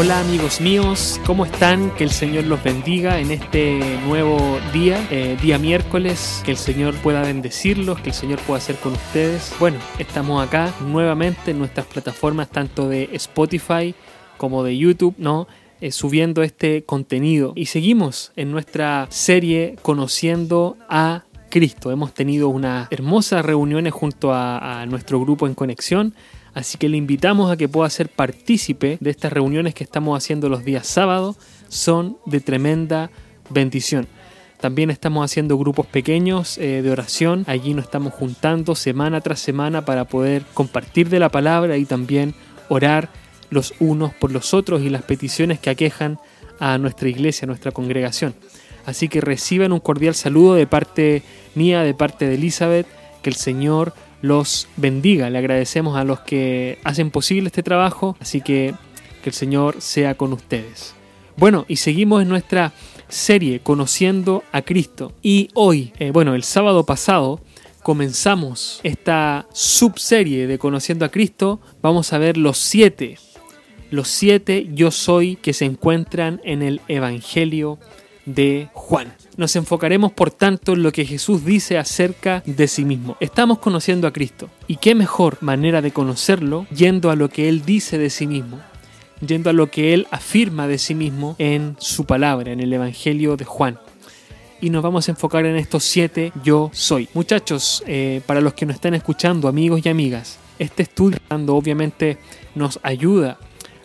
Hola amigos míos, ¿cómo están? Que el Señor los bendiga en este nuevo día, eh, día miércoles, que el Señor pueda bendecirlos, que el Señor pueda hacer con ustedes. Bueno, estamos acá nuevamente en nuestras plataformas tanto de Spotify como de YouTube, ¿no? Eh, subiendo este contenido y seguimos en nuestra serie conociendo a Cristo. Hemos tenido unas hermosas reuniones junto a, a nuestro grupo en conexión Así que le invitamos a que pueda ser partícipe de estas reuniones que estamos haciendo los días sábados. Son de tremenda bendición. También estamos haciendo grupos pequeños eh, de oración. Allí nos estamos juntando semana tras semana para poder compartir de la palabra y también orar los unos por los otros y las peticiones que aquejan a nuestra iglesia, a nuestra congregación. Así que reciban un cordial saludo de parte mía, de parte de Elizabeth. Que el Señor los bendiga. Le agradecemos a los que hacen posible este trabajo, así que que el Señor sea con ustedes. Bueno, y seguimos en nuestra serie Conociendo a Cristo. Y hoy, eh, bueno, el sábado pasado, comenzamos esta subserie de Conociendo a Cristo. Vamos a ver los siete, los siete yo soy que se encuentran en el Evangelio de Juan. Nos enfocaremos por tanto en lo que Jesús dice acerca de sí mismo. Estamos conociendo a Cristo. ¿Y qué mejor manera de conocerlo yendo a lo que Él dice de sí mismo? Yendo a lo que Él afirma de sí mismo en su palabra, en el Evangelio de Juan y nos vamos a enfocar en estos siete yo soy. Muchachos, eh, para los que nos están escuchando, amigos y amigas, este estudio obviamente nos ayuda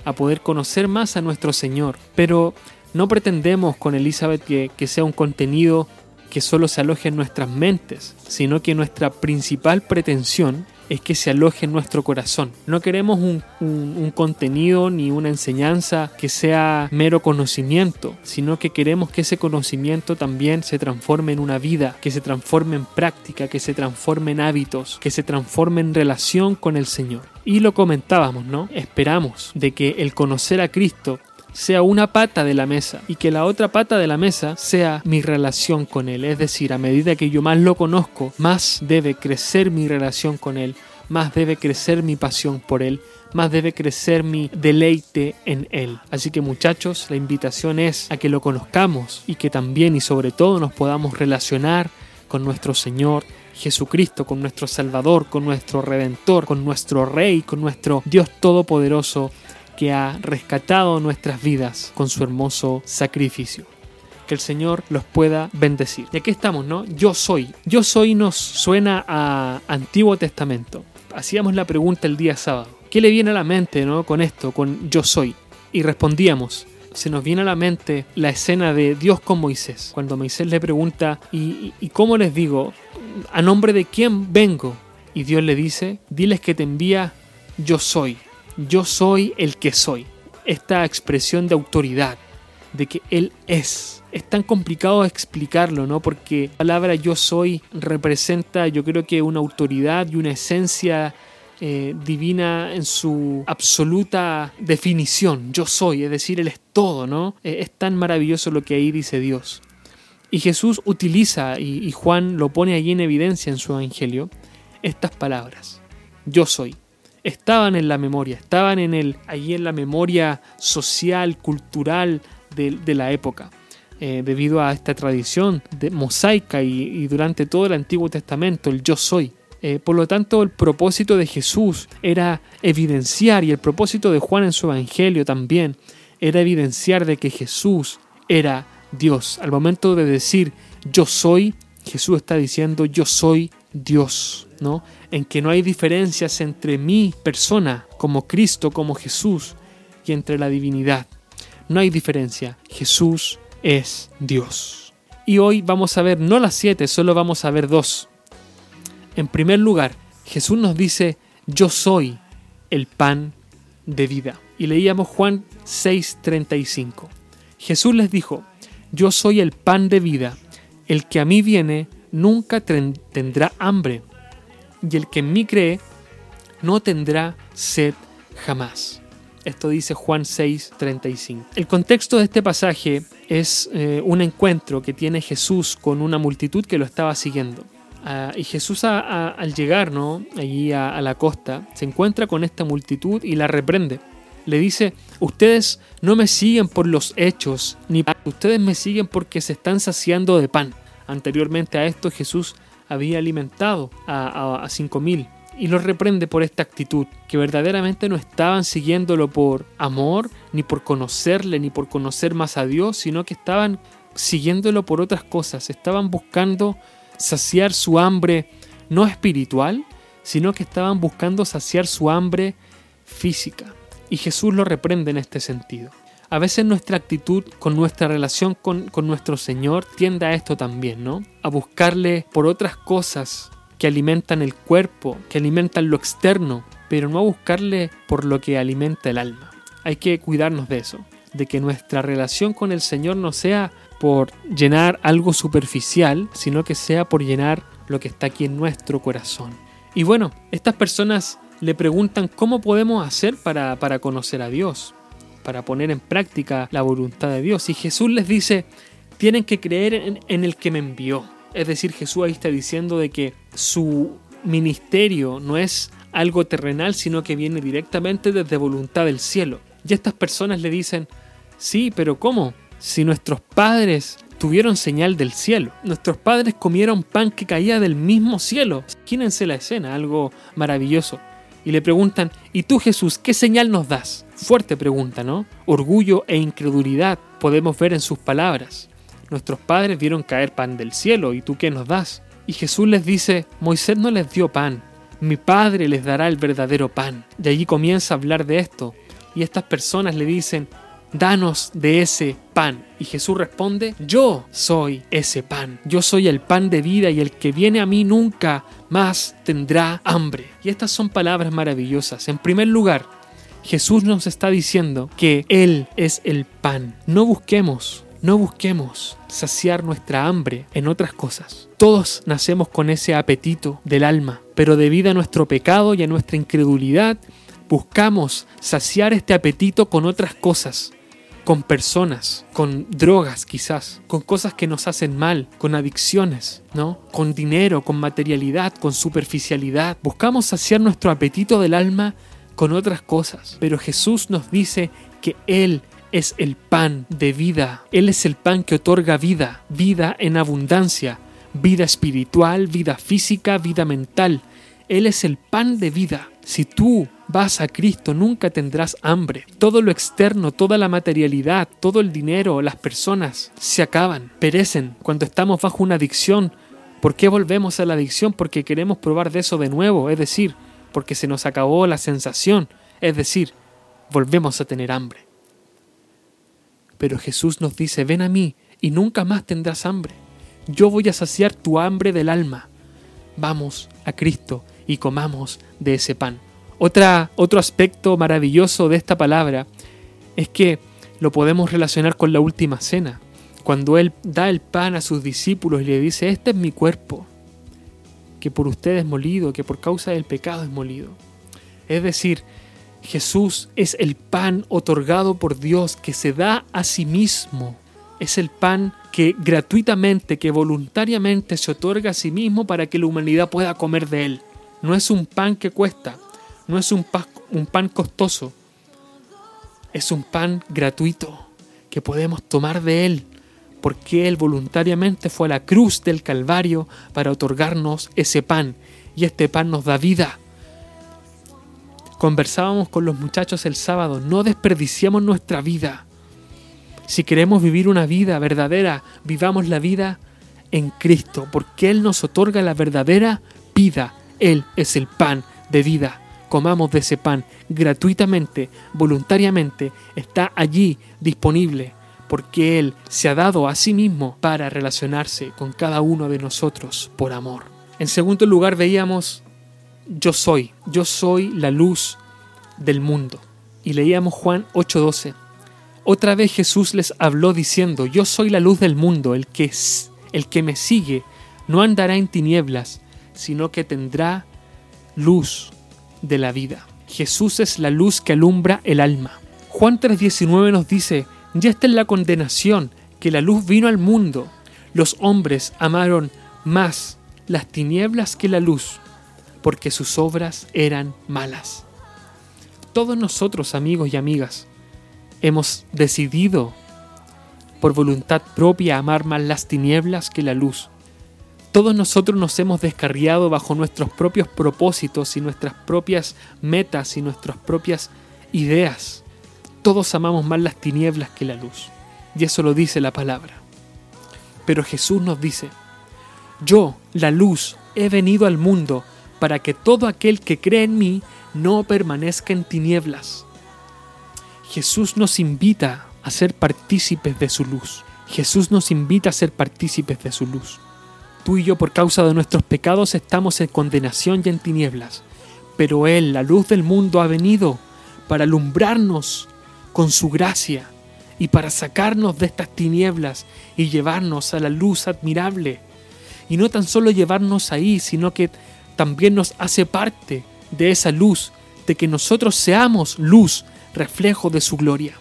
a poder conocer más a nuestro Señor, pero no pretendemos con Elizabeth que, sea un contenido que solo se aloje en nuestras mentes, sino que nuestra principal pretensión es que se aloje en nuestro corazón. No queremos un, contenido ni una enseñanza que sea mero conocimiento, sino que queremos que ese conocimiento también se transforme en una vida, que se transforme en práctica, que se transforme en hábitos, que se transforme en relación con el Señor. Y lo comentábamos, ¿no? Esperamos de que el conocer a Cristo sea una pata de la mesa y que la otra pata de la mesa sea mi relación con Él. Es decir, a medida que yo más lo conozco, más debe crecer mi relación con Él, más debe crecer mi pasión por Él, más debe crecer mi deleite en Él. Así que muchachos, la invitación es a que lo conozcamos y que también y sobre todo nos podamos relacionar con nuestro Señor Jesucristo, con nuestro Salvador, con nuestro Redentor, con nuestro Rey, con nuestro Dios Todopoderoso que ha rescatado nuestras vidas con su hermoso sacrificio. Que el Señor los pueda bendecir. Y aquí estamos, ¿no? Yo soy. Yo soy nos suena a Antiguo Testamento. Hacíamos la pregunta el día sábado. ¿Qué le viene a la mente, ¿no? Con esto, con yo soy. Y respondíamos, se nos viene a la mente la escena de Dios con Moisés, cuando Moisés le pregunta, ¿y, y cómo les digo? ¿A nombre de quién vengo? Y Dios le dice, diles que te envía yo soy yo soy el que soy. Esta expresión de autoridad, de que Él es. Es tan complicado explicarlo, ¿no? Porque la palabra yo soy representa, yo creo que una autoridad y una esencia eh, divina en su absoluta definición. Yo soy, es decir, Él es todo, ¿no? Eh, es tan maravilloso lo que ahí dice Dios. Y Jesús utiliza, y, y Juan lo pone allí en evidencia en su evangelio, estas palabras. Yo soy estaban en la memoria, estaban en el, allí en la memoria social, cultural de, la época. Eh, debido a esta tradición de mosaica y, durante todo el Antiguo Testamento, el yo soy. Eh, por lo tanto, el propósito de Jesús era evidenciar, y el propósito de Juan en su Evangelio también, era evidenciar de que Jesús era Dios. Al momento de decir yo soy, Jesús está diciendo yo soy Dios, ¿no? En que no hay diferencias entre mi persona como Cristo, como Jesús, y entre la divinidad. No hay diferencia. Jesús es Dios. Y hoy vamos a ver no las siete, solo vamos a ver dos. En primer lugar, Jesús nos dice, yo soy el pan de vida. Y leíamos Juan 6:35. Jesús les dijo, yo soy el pan de vida. El que a mí viene nunca tendrá hambre, y el que en mí cree no tendrá sed jamás. Esto dice Juan 6:35. El contexto de este pasaje es eh, un encuentro que tiene Jesús con una multitud que lo estaba siguiendo. Ah, y Jesús al llegar ¿no? allí a, a la costa se encuentra con esta multitud y la reprende. Le dice, ustedes no me siguen por los hechos, ni ustedes me siguen porque se están saciando de pan. Anteriormente a esto Jesús había alimentado a, cinco mil y los reprende por esta actitud, que verdaderamente no estaban siguiéndolo por amor, ni por conocerle, ni por conocer más a Dios, sino que estaban siguiéndolo por otras cosas, estaban buscando saciar su hambre no espiritual, sino que estaban buscando saciar su hambre física. Y Jesús lo reprende en este sentido. A veces nuestra actitud con nuestra relación con, con nuestro Señor tiende a esto también, ¿no? A buscarle por otras cosas que alimentan el cuerpo, que alimentan lo externo, pero no a buscarle por lo que alimenta el alma. Hay que cuidarnos de eso, de que nuestra relación con el Señor no sea por llenar algo superficial, sino que sea por llenar lo que está aquí en nuestro corazón. Y bueno, estas personas le preguntan cómo podemos hacer para, para conocer a Dios, para poner en práctica la voluntad de Dios. Y Jesús les dice, tienen que creer en, el que me envió. Es decir, Jesús ahí está diciendo de que su ministerio no es algo terrenal, sino que viene directamente desde voluntad del cielo. Y estas personas le dicen, sí, pero ¿cómo? Si nuestros padres tuvieron señal del cielo, nuestros padres comieron pan que caía del mismo cielo. Imagínense la escena, algo maravilloso. Y le preguntan, ¿y tú Jesús qué señal nos das? Fuerte pregunta, ¿no? Orgullo e incredulidad podemos ver en sus palabras. Nuestros padres vieron caer pan del cielo, ¿y tú qué nos das? Y Jesús les dice, Moisés no les dio pan, mi Padre les dará el verdadero pan. Y allí comienza a hablar de esto. Y estas personas le dicen, danos de ese pan. Y Jesús responde, yo soy ese pan. Yo soy el pan de vida y el que viene a mí nunca más tendrá hambre. Y estas son palabras maravillosas. En primer lugar, Jesús nos está diciendo que Él es el pan. No busquemos no busquemos saciar nuestra hambre en otras cosas. Todos nacemos con ese apetito del alma, pero debido a nuestro pecado y a nuestra incredulidad, buscamos saciar este apetito con otras cosas, con personas, con drogas quizás, con cosas que nos hacen mal, con adicciones, ¿no? Con dinero, con materialidad, con superficialidad. Buscamos saciar nuestro apetito del alma con otras cosas, pero Jesús nos dice que Él es el pan de vida. Él es el pan que otorga vida, vida en abundancia, vida espiritual, vida física, vida mental. Él es el pan de vida. Si tú vas a Cristo nunca tendrás hambre. Todo lo externo, toda la materialidad, todo el dinero, las personas se acaban, perecen cuando estamos bajo una adicción. ¿Por qué volvemos a la adicción? Porque queremos probar de eso de nuevo, es decir, porque se nos acabó la sensación, es decir, volvemos a tener hambre. Pero Jesús nos dice, ven a mí y nunca más tendrás hambre. Yo voy a saciar tu hambre del alma. Vamos a Cristo y comamos de ese pan. Otra, otro aspecto maravilloso de esta palabra es que lo podemos relacionar con la última cena, cuando Él da el pan a sus discípulos y le dice, este es mi cuerpo, que por ustedes es molido, que por causa del pecado es molido. Es decir, Jesús es el pan otorgado por Dios que se da a sí mismo. Es el pan que gratuitamente, que voluntariamente se otorga a sí mismo para que la humanidad pueda comer de él. No es un pan que cuesta, no es un pan, un pan costoso, es un pan gratuito que podemos tomar de él, porque él voluntariamente fue a la cruz del Calvario para otorgarnos ese pan, y este pan nos da vida Conversábamos con los muchachos el sábado, no desperdiciamos nuestra vida. Si queremos vivir una vida verdadera, vivamos la vida en Cristo, porque Él nos otorga la verdadera vida. Él es el pan de vida. Comamos de ese pan gratuitamente, voluntariamente, está allí disponible, porque Él se ha dado a sí mismo para relacionarse con cada uno de nosotros por amor. En segundo lugar veíamos yo soy, yo soy la luz del mundo. Y leíamos Juan 8:12. Otra vez Jesús les habló diciendo, yo soy la luz del mundo, el que, el que me sigue no andará en tinieblas, sino que tendrá luz de la vida. Jesús es la luz que alumbra el alma. Juan 3:19 nos dice, ya está en la condenación, que la luz vino al mundo. Los hombres amaron más las tinieblas que la luz, porque sus obras eran malas. Todos nosotros, amigos y amigas, hemos decidido por voluntad propia amar más las tinieblas que la luz. Todos nosotros nos hemos descarriado bajo nuestros propios propósitos y nuestras propias metas y nuestras propias ideas. Todos amamos más las tinieblas que la luz. Y eso lo dice la palabra. Pero Jesús nos dice, yo, la luz, he venido al mundo para que todo aquel que cree en mí no permanezca en tinieblas. Jesús nos invita a ser partícipes de su luz. Jesús nos invita a ser partícipes de su luz. Tú y yo por causa de nuestros pecados estamos en condenación y en tinieblas, pero Él, la luz del mundo, ha venido para alumbrarnos con su gracia y para sacarnos de estas tinieblas y llevarnos a la luz admirable. Y no tan solo llevarnos ahí, sino que también nos hace parte de esa luz, de que nosotros seamos luz, reflejo de su gloria.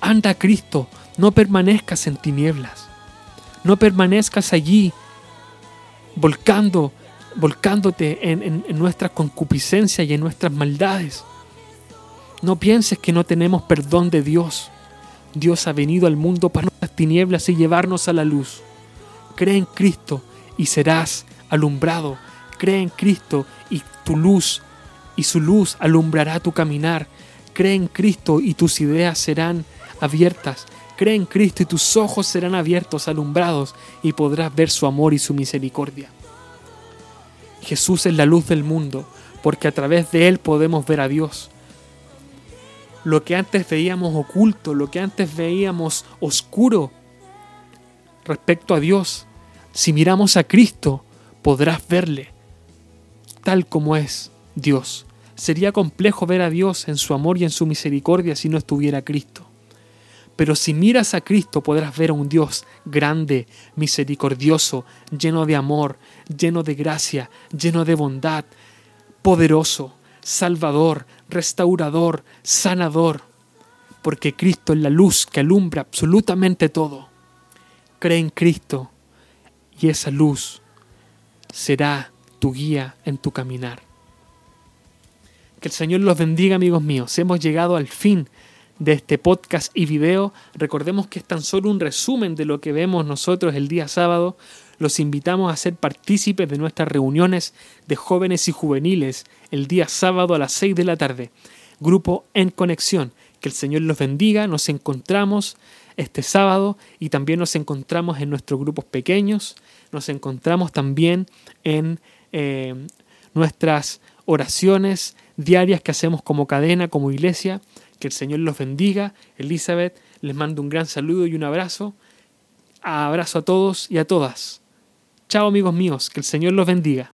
Anda Cristo, no permanezcas en tinieblas, no permanezcas allí volcando, volcándote en, en nuestra concupiscencia y en nuestras maldades. No pienses que no tenemos perdón de Dios. Dios ha venido al mundo para las tinieblas y llevarnos a la luz. Cree en Cristo y serás alumbrado. Cree en Cristo y tu luz y su luz alumbrará tu caminar. Cree en Cristo y tus ideas serán abiertas. Cree en Cristo y tus ojos serán abiertos, alumbrados, y podrás ver su amor y su misericordia. Jesús es la luz del mundo, porque a través de Él podemos ver a Dios lo que antes veíamos oculto, lo que antes veíamos oscuro respecto a Dios, si miramos a Cristo, podrás verle tal como es Dios. Sería complejo ver a Dios en su amor y en su misericordia si no estuviera Cristo. Pero si miras a Cristo podrás ver a un Dios grande, misericordioso, lleno de amor, lleno de gracia, lleno de bondad, poderoso, salvador, restaurador, sanador, porque Cristo es la luz que alumbra absolutamente todo. Cree en Cristo y esa luz será tu guía en tu caminar. Que el Señor los bendiga, amigos míos. Hemos llegado al fin de este podcast y video. Recordemos que es tan solo un resumen de lo que vemos nosotros el día sábado. Los invitamos a ser partícipes de nuestras reuniones de jóvenes y juveniles el día sábado a las 6 de la tarde. Grupo En Conexión. Que el Señor los bendiga. Nos encontramos este sábado y también nos encontramos en nuestros grupos pequeños. Nos encontramos también en eh, nuestras oraciones diarias que hacemos como cadena, como iglesia. Que el Señor los bendiga. Elizabeth, les mando un gran saludo y un abrazo. Abrazo a todos y a todas. Chao amigos míos, que el Señor los bendiga.